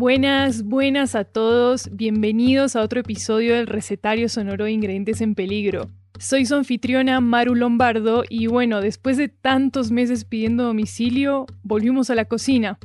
Buenas, buenas a todos. Bienvenidos a otro episodio del recetario sonoro de ingredientes en peligro. Soy su anfitriona Maru Lombardo y bueno, después de tantos meses pidiendo domicilio, volvimos a la cocina.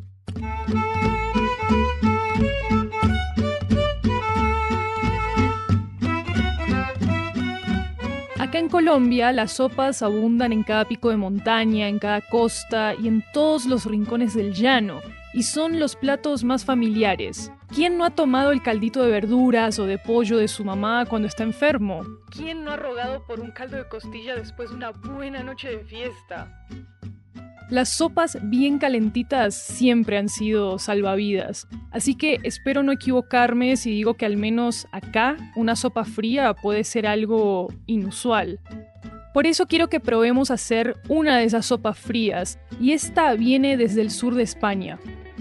Acá en Colombia las sopas abundan en cada pico de montaña, en cada costa y en todos los rincones del llano, y son los platos más familiares. ¿Quién no ha tomado el caldito de verduras o de pollo de su mamá cuando está enfermo? ¿Quién no ha rogado por un caldo de costilla después de una buena noche de fiesta? Las sopas bien calentitas siempre han sido salvavidas, así que espero no equivocarme si digo que al menos acá una sopa fría puede ser algo inusual. Por eso quiero que probemos hacer una de esas sopas frías, y esta viene desde el sur de España.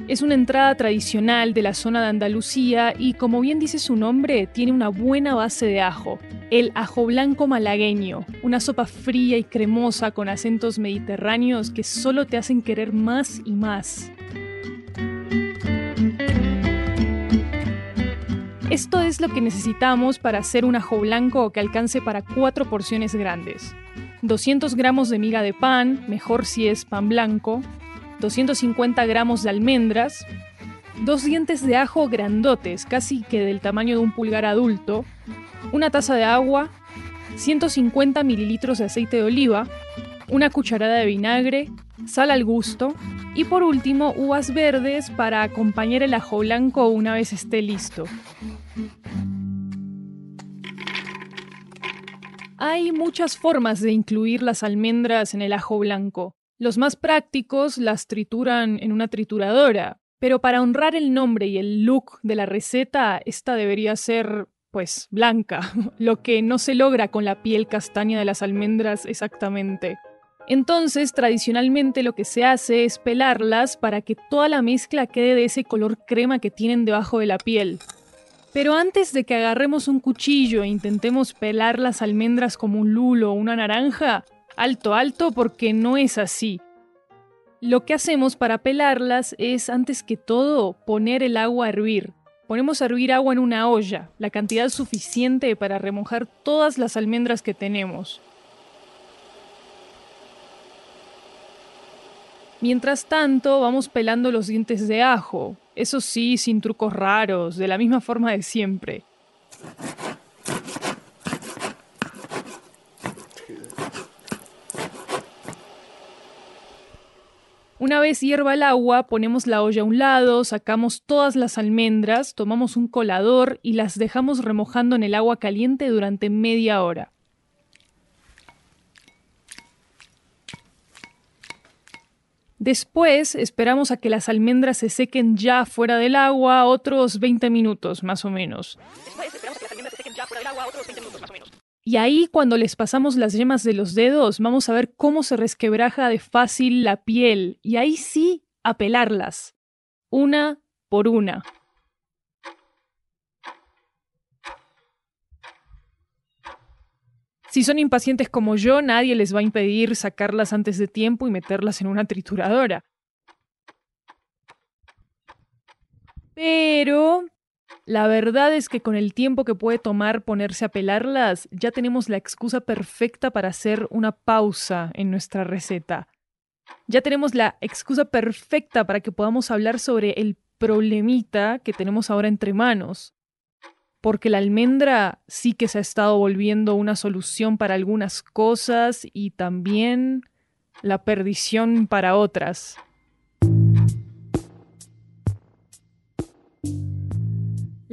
Es una entrada tradicional de la zona de Andalucía y como bien dice su nombre, tiene una buena base de ajo, el ajo blanco malagueño, una sopa fría y cremosa con acentos mediterráneos que solo te hacen querer más y más. Esto es lo que necesitamos para hacer un ajo blanco que alcance para cuatro porciones grandes. 200 gramos de miga de pan, mejor si es pan blanco, 250 gramos de almendras, dos dientes de ajo grandotes, casi que del tamaño de un pulgar adulto, una taza de agua, 150 mililitros de aceite de oliva, una cucharada de vinagre, sal al gusto y por último uvas verdes para acompañar el ajo blanco una vez esté listo. Hay muchas formas de incluir las almendras en el ajo blanco. Los más prácticos las trituran en una trituradora, pero para honrar el nombre y el look de la receta, esta debería ser, pues, blanca, lo que no se logra con la piel castaña de las almendras exactamente. Entonces, tradicionalmente lo que se hace es pelarlas para que toda la mezcla quede de ese color crema que tienen debajo de la piel. Pero antes de que agarremos un cuchillo e intentemos pelar las almendras como un lulo o una naranja, alto, alto, porque no es así. Lo que hacemos para pelarlas es, antes que todo, poner el agua a hervir. Ponemos a hervir agua en una olla, la cantidad suficiente para remojar todas las almendras que tenemos. Mientras tanto, vamos pelando los dientes de ajo, eso sí, sin trucos raros, de la misma forma de siempre. Una vez hierva el agua, ponemos la olla a un lado, sacamos todas las almendras, tomamos un colador y las dejamos remojando en el agua caliente durante media hora. Después esperamos a que las almendras se sequen ya fuera del agua otros 20 minutos más o menos. Y ahí cuando les pasamos las yemas de los dedos, vamos a ver cómo se resquebraja de fácil la piel. Y ahí sí, a pelarlas. Una por una. Si son impacientes como yo, nadie les va a impedir sacarlas antes de tiempo y meterlas en una trituradora. Pero la verdad es que con el tiempo que puede tomar ponerse a pelarlas, ya tenemos la excusa perfecta para hacer una pausa en nuestra receta. Ya tenemos la excusa perfecta para que podamos hablar sobre el problemita que tenemos ahora entre manos. Porque la almendra sí que se ha estado volviendo una solución para algunas cosas y también la perdición para otras.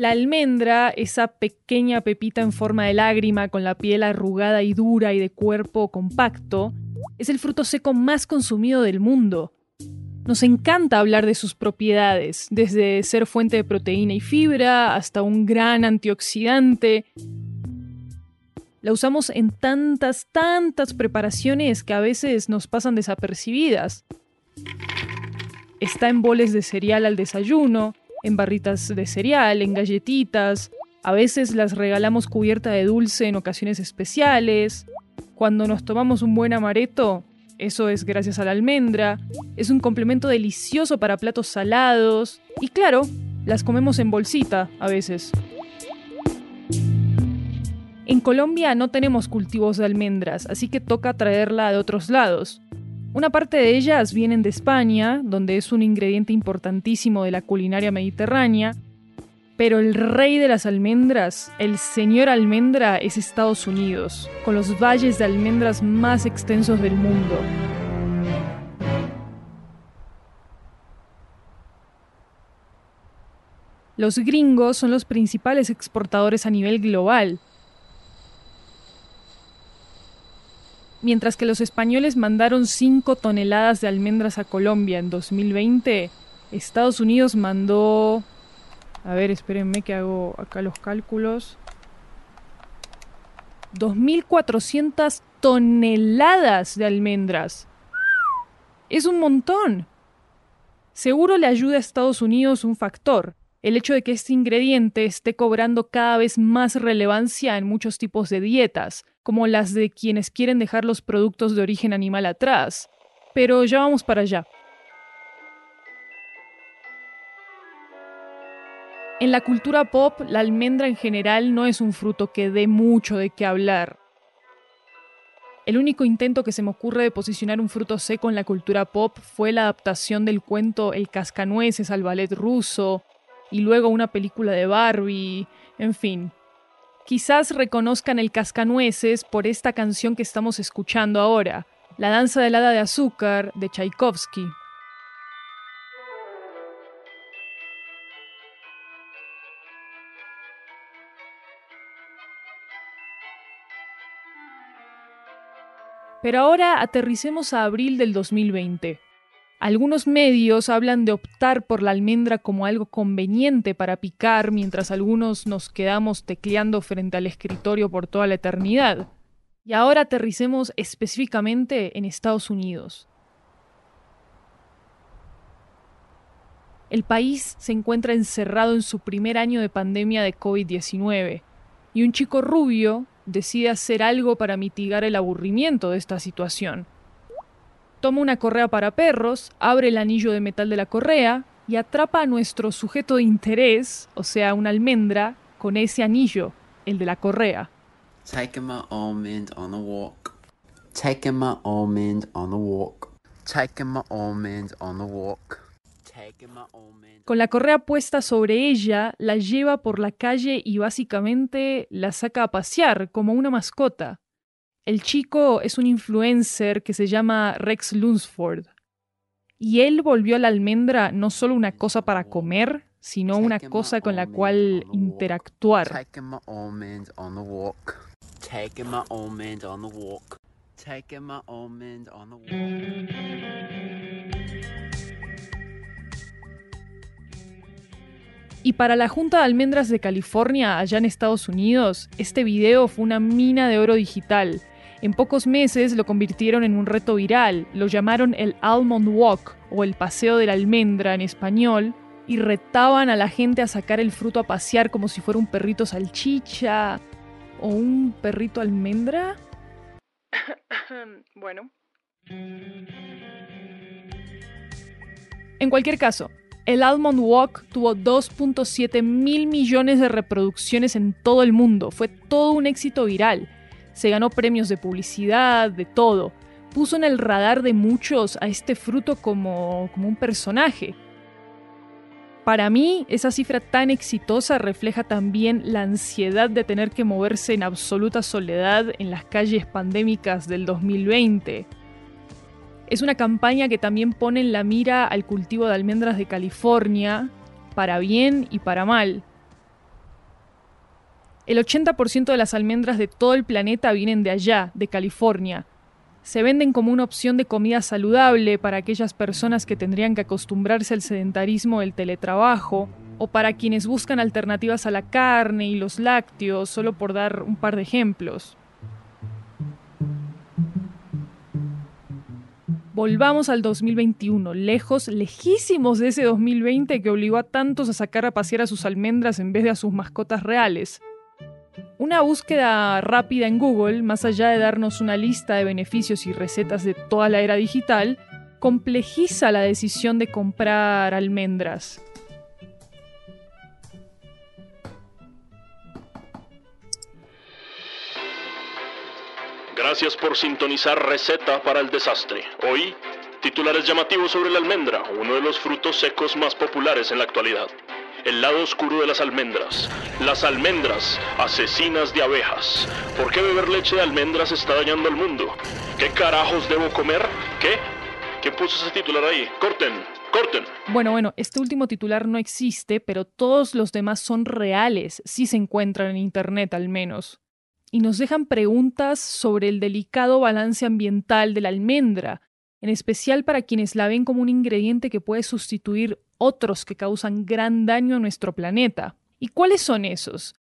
La almendra, esa pequeña pepita en forma de lágrima con la piel arrugada y dura y de cuerpo compacto, es el fruto seco más consumido del mundo. Nos encanta hablar de sus propiedades, desde ser fuente de proteína y fibra hasta un gran antioxidante. La usamos en tantas, tantas preparaciones que a veces nos pasan desapercibidas. Está en boles de cereal al desayuno, en barritas de cereal, en galletitas. A veces las regalamos cubierta de dulce en ocasiones especiales. Cuando nos tomamos un buen amareto, eso es gracias a la almendra. Es un complemento delicioso para platos salados. Y claro, Las comemos en bolsita a veces. En Colombia no tenemos cultivos de almendras, así que toca traerla de otros lados. Una parte de ellas vienen de España, donde es un ingrediente importantísimo de la culinaria mediterránea, pero el rey de las almendras, el señor almendra, es Estados Unidos, con los valles de almendras más extensos del mundo. Los gringos son los principales exportadores a nivel global. Mientras que los españoles mandaron 5 toneladas de almendras a Colombia en 2020, Estados Unidos mandó a ver, espérenme que hago acá los cálculos. 2.400 toneladas de almendras. Es un montón. Seguro le ayuda a Estados Unidos un factor, el hecho de que este ingrediente esté cobrando cada vez más relevancia en muchos tipos de dietas, como las de quienes quieren dejar los productos de origen animal atrás. Pero ya vamos para allá. En la cultura pop, la almendra en general no es un fruto que dé mucho de qué hablar. El único intento que se me ocurre de posicionar un fruto seco en la cultura pop fue la adaptación del cuento El cascanueces al ballet ruso, y luego una película de Barbie, en fin. Quizás reconozcan el cascanueces por esta canción que estamos escuchando ahora, La danza del hada de azúcar de Tchaikovsky. Pero ahora aterricemos a abril del 2020. Algunos medios hablan de optar por la almendra como algo conveniente para picar mientras algunos nos quedamos tecleando frente al escritorio por toda la eternidad. Y ahora aterricemos específicamente en Estados Unidos. El país se encuentra encerrado en su primer año de pandemia de COVID-19 y un chico rubio decide hacer algo para mitigar el aburrimiento de esta situación. Toma una correa para perros, abre el anillo de metal de la correa y atrapa a nuestro sujeto de interés, o sea, una almendra, con ese anillo, el de la correa. Taking my almond on a walk. Taking my almond on a walk. Taking my almond on a walk. Con la correa puesta sobre ella, la lleva por la calle y básicamente la saca a pasear como una mascota. El chico es un influencer que se llama Rex Lunsford. Y él volvió a la almendra no solo una cosa para comer, sino una cosa con la cual interactuar. Y para la Junta de Almendras de California, allá en Estados Unidos, este video fue una mina de oro digital. En pocos meses lo convirtieron en un reto viral, lo llamaron el Almond Walk o el Paseo de la Almendra en español, y retaban a la gente a sacar el fruto a pasear como si fuera un perrito salchicha o un perrito almendra. bueno. En cualquier caso, el Almond Walk tuvo 2.7 mil millones de reproducciones en todo el mundo. Fue todo un éxito viral. Se ganó premios de publicidad, de todo. Puso en el radar de muchos a este fruto como, como un personaje. Para mí, esa cifra tan exitosa refleja también la ansiedad de tener que moverse en absoluta soledad en las calles pandémicas del 2020 es una campaña que también pone en la mira al cultivo de almendras de California, para bien y para mal. El 80% de las almendras de todo el planeta vienen de allá, de California. Se venden como una opción de comida saludable para aquellas personas que tendrían que acostumbrarse al sedentarismo del teletrabajo, o para quienes buscan alternativas a la carne y los lácteos, solo por dar un par de ejemplos. Volvamos al 2021, lejos, lejísimos de ese 2020 que obligó a tantos a sacar a pasear a sus almendras en vez de a sus mascotas reales. Una búsqueda rápida en Google, más allá de darnos una lista de beneficios y recetas de toda la era digital, complejiza la decisión de comprar almendras. Gracias por sintonizar Receta para el Desastre. Hoy, titulares llamativos sobre la almendra, uno de los frutos secos más populares en la actualidad. El lado oscuro de las almendras. Las almendras, asesinas de abejas. ¿Por qué beber leche de almendras está dañando al mundo? ¿Qué carajos debo comer? ¿Qué? ¿Quién puso ese titular ahí? Corten, corten. Bueno, bueno, este último titular no existe, pero todos los demás son reales, si se encuentran en Internet al menos. Y nos dejan preguntas sobre el delicado balance ambiental de la almendra, en especial para quienes la ven como un ingrediente que puede sustituir otros que causan gran daño a nuestro planeta. ¿Y cuáles son esos?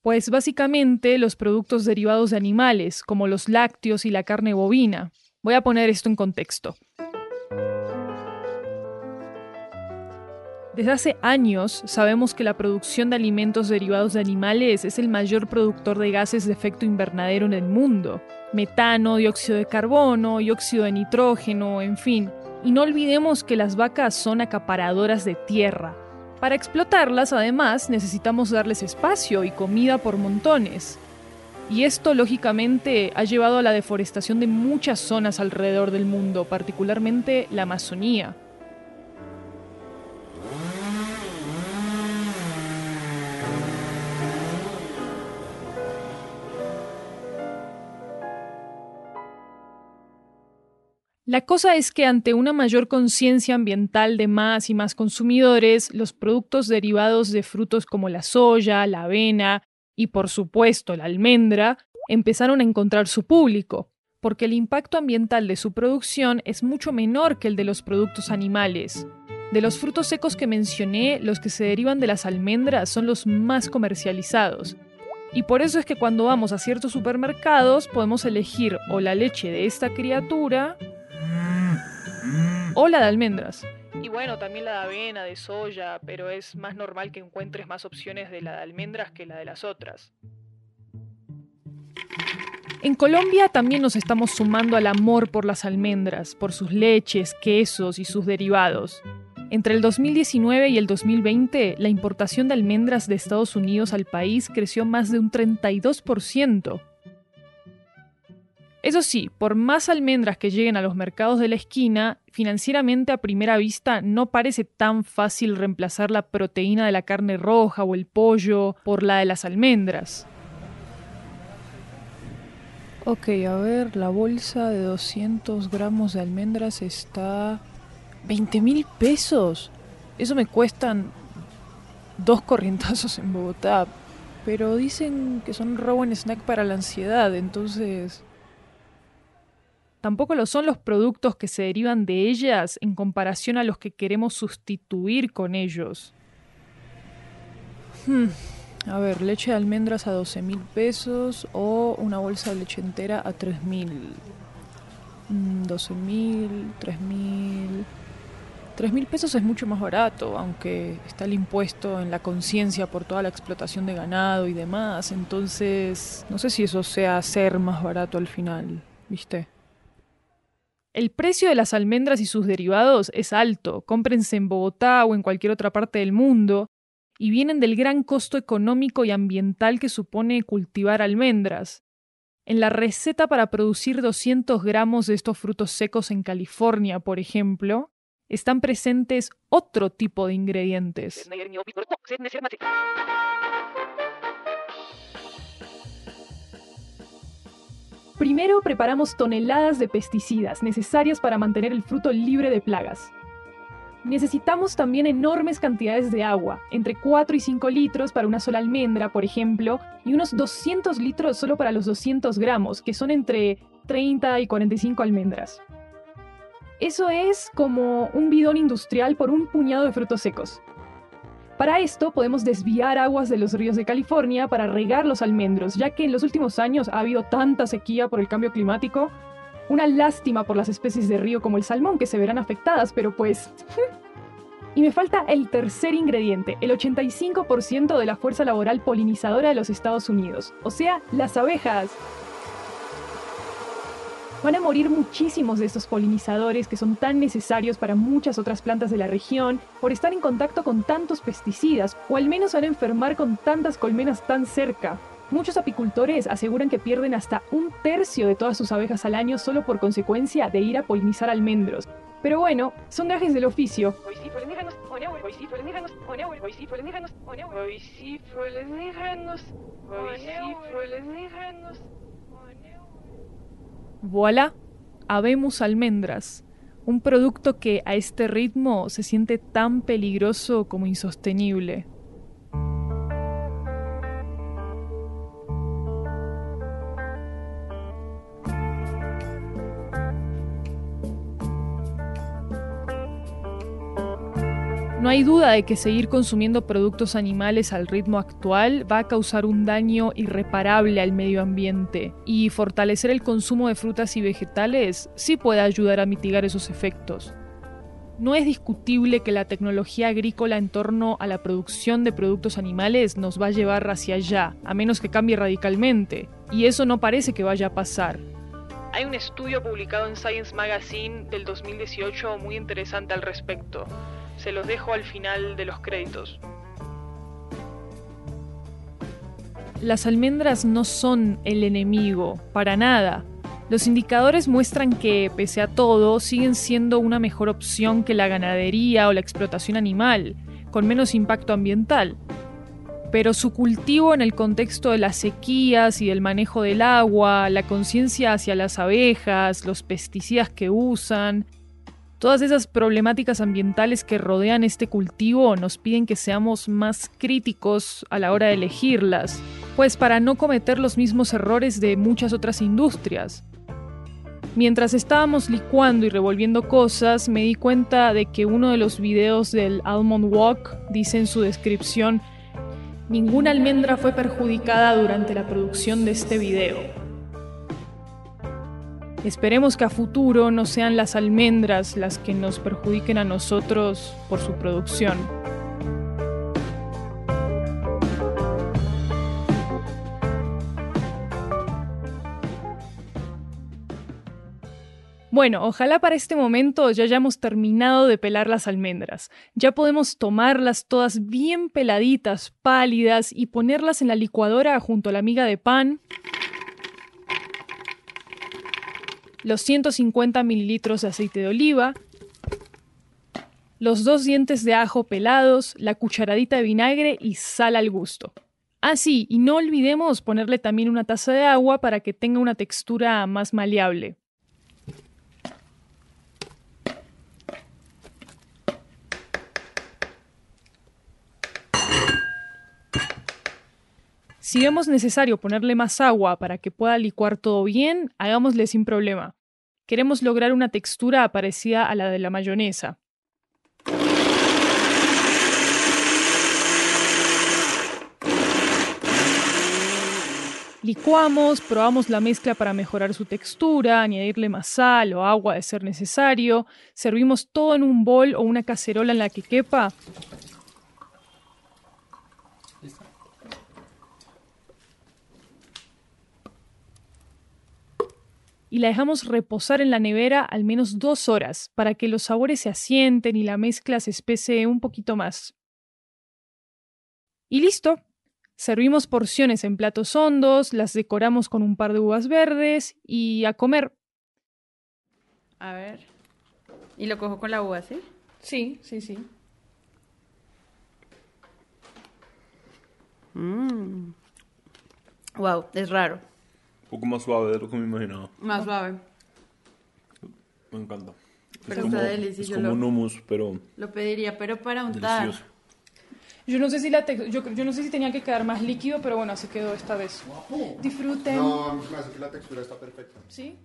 Pues básicamente los productos derivados de animales, como los lácteos y la carne bovina. Voy a poner esto en contexto. Desde hace años sabemos que la producción de alimentos derivados de animales es el mayor productor de gases de efecto invernadero en el mundo. Metano, dióxido de carbono, dióxido de nitrógeno, en fin. Y no olvidemos que las vacas son acaparadoras de tierra. Para explotarlas, además, necesitamos darles espacio y comida por montones. Y esto, lógicamente, ha llevado a la deforestación de muchas zonas alrededor del mundo, particularmente la Amazonía. La cosa es que ante una mayor conciencia ambiental de más y más consumidores, los productos derivados de frutos como la soya, la avena y por supuesto la almendra empezaron a encontrar su público, porque el impacto ambiental de su producción es mucho menor que el de los productos animales. De los frutos secos que mencioné, los que se derivan de las almendras son los más comercializados. Y por eso es que cuando vamos a ciertos supermercados podemos elegir o la leche de esta criatura o la de almendras. Y bueno, también la de avena, de soya, pero es más normal que encuentres más opciones de la de almendras que la de las otras. En Colombia también nos estamos sumando al amor por las almendras, por sus leches, quesos y sus derivados. Entre el 2019 y el 2020, la importación de almendras de Estados Unidos al país creció más de un 32%. Eso sí, por más almendras que lleguen a los mercados de la esquina, financieramente a primera vista no parece tan fácil reemplazar la proteína de la carne roja o el pollo por la de las almendras. Ok, a ver, la bolsa de 200 gramos de almendras está... ¿20 mil pesos? Eso me cuestan dos corrientazos en Bogotá. Pero dicen que son robo en snack para la ansiedad, entonces... Tampoco lo son los productos que se derivan de ellas en comparación a los que queremos sustituir con ellos. Hmm, a ver, leche de almendras a 12 mil pesos o una bolsa de leche entera a 3 mil. 12 mm, mil, 3 mil. 3 mil pesos es mucho más barato, aunque está el impuesto en la conciencia por toda la explotación de ganado y demás. Entonces, no sé si eso sea ser más barato al final, ¿viste? El precio de las almendras y sus derivados es alto, cómprense en Bogotá o en cualquier otra parte del mundo, y vienen del gran costo económico y ambiental que supone cultivar almendras. En la receta para producir 200 gramos de estos frutos secos en California, por ejemplo, están presentes otro tipo de ingredientes. Primero preparamos toneladas de pesticidas necesarias para mantener el fruto libre de plagas. Necesitamos también enormes cantidades de agua, entre 4 y 5 litros para una sola almendra, por ejemplo, y unos 200 litros solo para los 200 gramos, que son entre 30 y 45 almendras. Eso es como un bidón industrial por un puñado de frutos secos. Para esto podemos desviar aguas de los ríos de California para regar los almendros, ya que en los últimos años ha habido tanta sequía por el cambio climático. Una lástima por las especies de río como el salmón que se verán afectadas, pero pues... y me falta el tercer ingrediente, el 85% de la fuerza laboral polinizadora de los Estados Unidos, o sea, las abejas. Van a morir muchísimos de estos polinizadores que son tan necesarios para muchas otras plantas de la región por estar en contacto con tantos pesticidas, o al menos van a enfermar con tantas colmenas tan cerca. Muchos apicultores aseguran que pierden hasta un tercio de todas sus abejas al año solo por consecuencia de ir a polinizar almendros. Pero bueno, son gajes del oficio. Voilà, habemos almendras, un producto que a este ritmo se siente tan peligroso como insostenible. No hay duda de que seguir consumiendo productos animales al ritmo actual va a causar un daño irreparable al medio ambiente y fortalecer el consumo de frutas y vegetales sí puede ayudar a mitigar esos efectos. No es discutible que la tecnología agrícola en torno a la producción de productos animales nos va a llevar hacia allá, a menos que cambie radicalmente, y eso no parece que vaya a pasar. Hay un estudio publicado en Science Magazine del 2018 muy interesante al respecto. Se los dejo al final de los créditos. Las almendras no son el enemigo, para nada. Los indicadores muestran que, pese a todo, siguen siendo una mejor opción que la ganadería o la explotación animal, con menos impacto ambiental. Pero su cultivo en el contexto de las sequías y del manejo del agua, la conciencia hacia las abejas, los pesticidas que usan, Todas esas problemáticas ambientales que rodean este cultivo nos piden que seamos más críticos a la hora de elegirlas, pues para no cometer los mismos errores de muchas otras industrias. Mientras estábamos licuando y revolviendo cosas, me di cuenta de que uno de los videos del Almond Walk dice en su descripción, ninguna almendra fue perjudicada durante la producción de este video. Esperemos que a futuro no sean las almendras las que nos perjudiquen a nosotros por su producción. Bueno, ojalá para este momento ya hayamos terminado de pelar las almendras. Ya podemos tomarlas todas bien peladitas, pálidas y ponerlas en la licuadora junto a la miga de pan los 150 mililitros de aceite de oliva, los dos dientes de ajo pelados, la cucharadita de vinagre y sal al gusto. Ah, sí, y no olvidemos ponerle también una taza de agua para que tenga una textura más maleable. Si vemos necesario ponerle más agua para que pueda licuar todo bien, hagámosle sin problema. Queremos lograr una textura parecida a la de la mayonesa. Licuamos, probamos la mezcla para mejorar su textura, añadirle más sal o agua de ser necesario, servimos todo en un bol o una cacerola en la que quepa y la dejamos reposar en la nevera al menos dos horas para que los sabores se asienten y la mezcla se espese un poquito más. Y listo. Servimos porciones en platos hondos, las decoramos con un par de uvas verdes y a comer. A ver. Y lo cojo con la uva, ¿sí? Sí, sí, sí. Mmm. Wow, es raro poco más suave de lo que me imaginaba. Más suave. Me encanta. Pero es como, está delicioso. Es como un hummus, pero... Lo pediría, pero para untar. Delicioso. Yo no sé si la yo, yo, no sé si tenía que quedar más líquido, pero bueno, así quedó esta vez. Disfruten. No, me hace que la textura está perfecta. ¿Sí?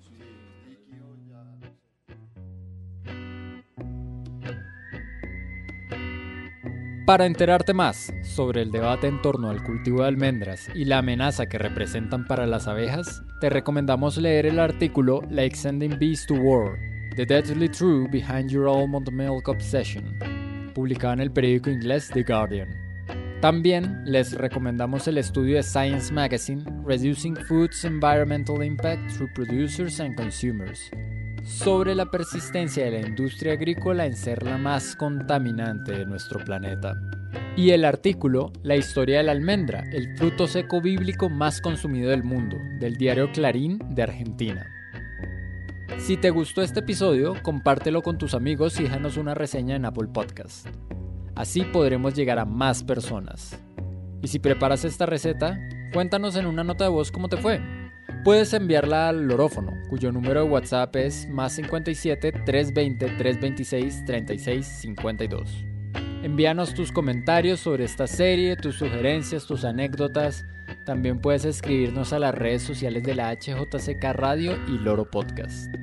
Para enterarte más sobre el debate en torno al cultivo de almendras y la amenaza que representan para las abejas, te recomendamos leer el artículo Like Sending Bees to War, The Deadly Truth Behind Your Almond Milk Obsession, publicado en el periódico inglés The Guardian. También les recomendamos el estudio de Science Magazine Reducing Food's Environmental Impact Through Producers and Consumers, sobre la persistencia de la industria agrícola en ser la más contaminante de nuestro planeta. Y el artículo La historia de la almendra, el fruto seco bíblico más consumido del mundo, del diario Clarín de Argentina. Si te gustó este episodio, compártelo con tus amigos y déjanos una reseña en Apple Podcast. Así podremos llegar a más personas. Y si preparas esta receta, cuéntanos en una nota de voz cómo te fue. Puedes enviarla al Lorófono, cuyo número de WhatsApp es más 57 320 326 36 52. Envíanos tus comentarios sobre esta serie, tus sugerencias, tus anécdotas. También puedes escribirnos a las redes sociales de la HJCK Radio y Loro Podcast.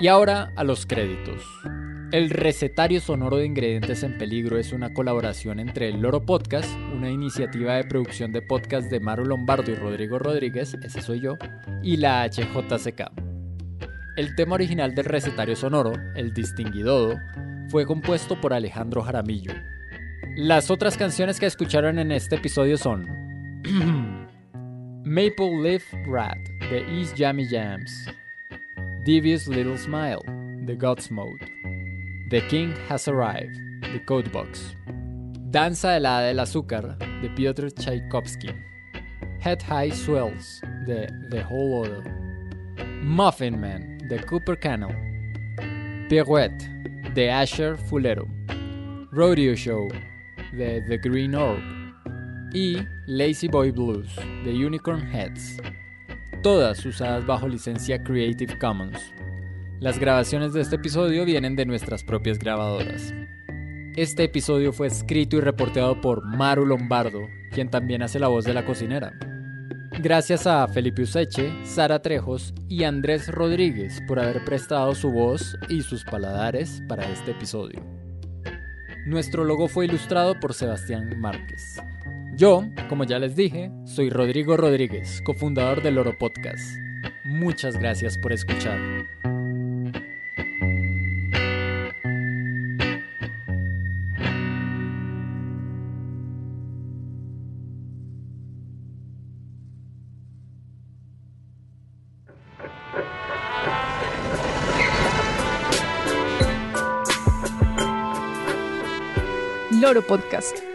Y ahora a los créditos. El recetario sonoro de ingredientes en peligro es una colaboración entre el Loro Podcast, una iniciativa de producción de podcast de Maru Lombardo y Rodrigo Rodríguez, ese soy yo, y la HJCK. El tema original del recetario sonoro, el distinguidodo, fue compuesto por Alejandro Jaramillo. Las otras canciones que escucharon en este episodio son Maple Leaf Rat de East Jammy Jams, Devious Little Smile de Godsmode, The King Has Arrived de Codebox, Danza de la del Azúcar de Piotr Tchaikovsky, Head High Swells de The Whole Order, Muffin Man de Cooper Cannell, Pirouette de Asher Fulero, Rodeo Show de The Green Orb y Lazy Boy Blues de Unicorn Heads, todas usadas bajo licencia Creative Commons. Las grabaciones de este episodio vienen de nuestras propias grabadoras. Este episodio fue escrito y reporteado por Maru Lombardo, quien también hace la voz de la cocinera. Gracias a Felipe Useche, Sara Trejos y Andrés Rodríguez por haber prestado su voz y sus paladares para este episodio. Nuestro logo fue ilustrado por Sebastián Márquez. Yo, como ya les dije, soy Rodrigo Rodríguez, cofundador del Oro Podcast. Muchas gracias por escuchar. Loro Podcast.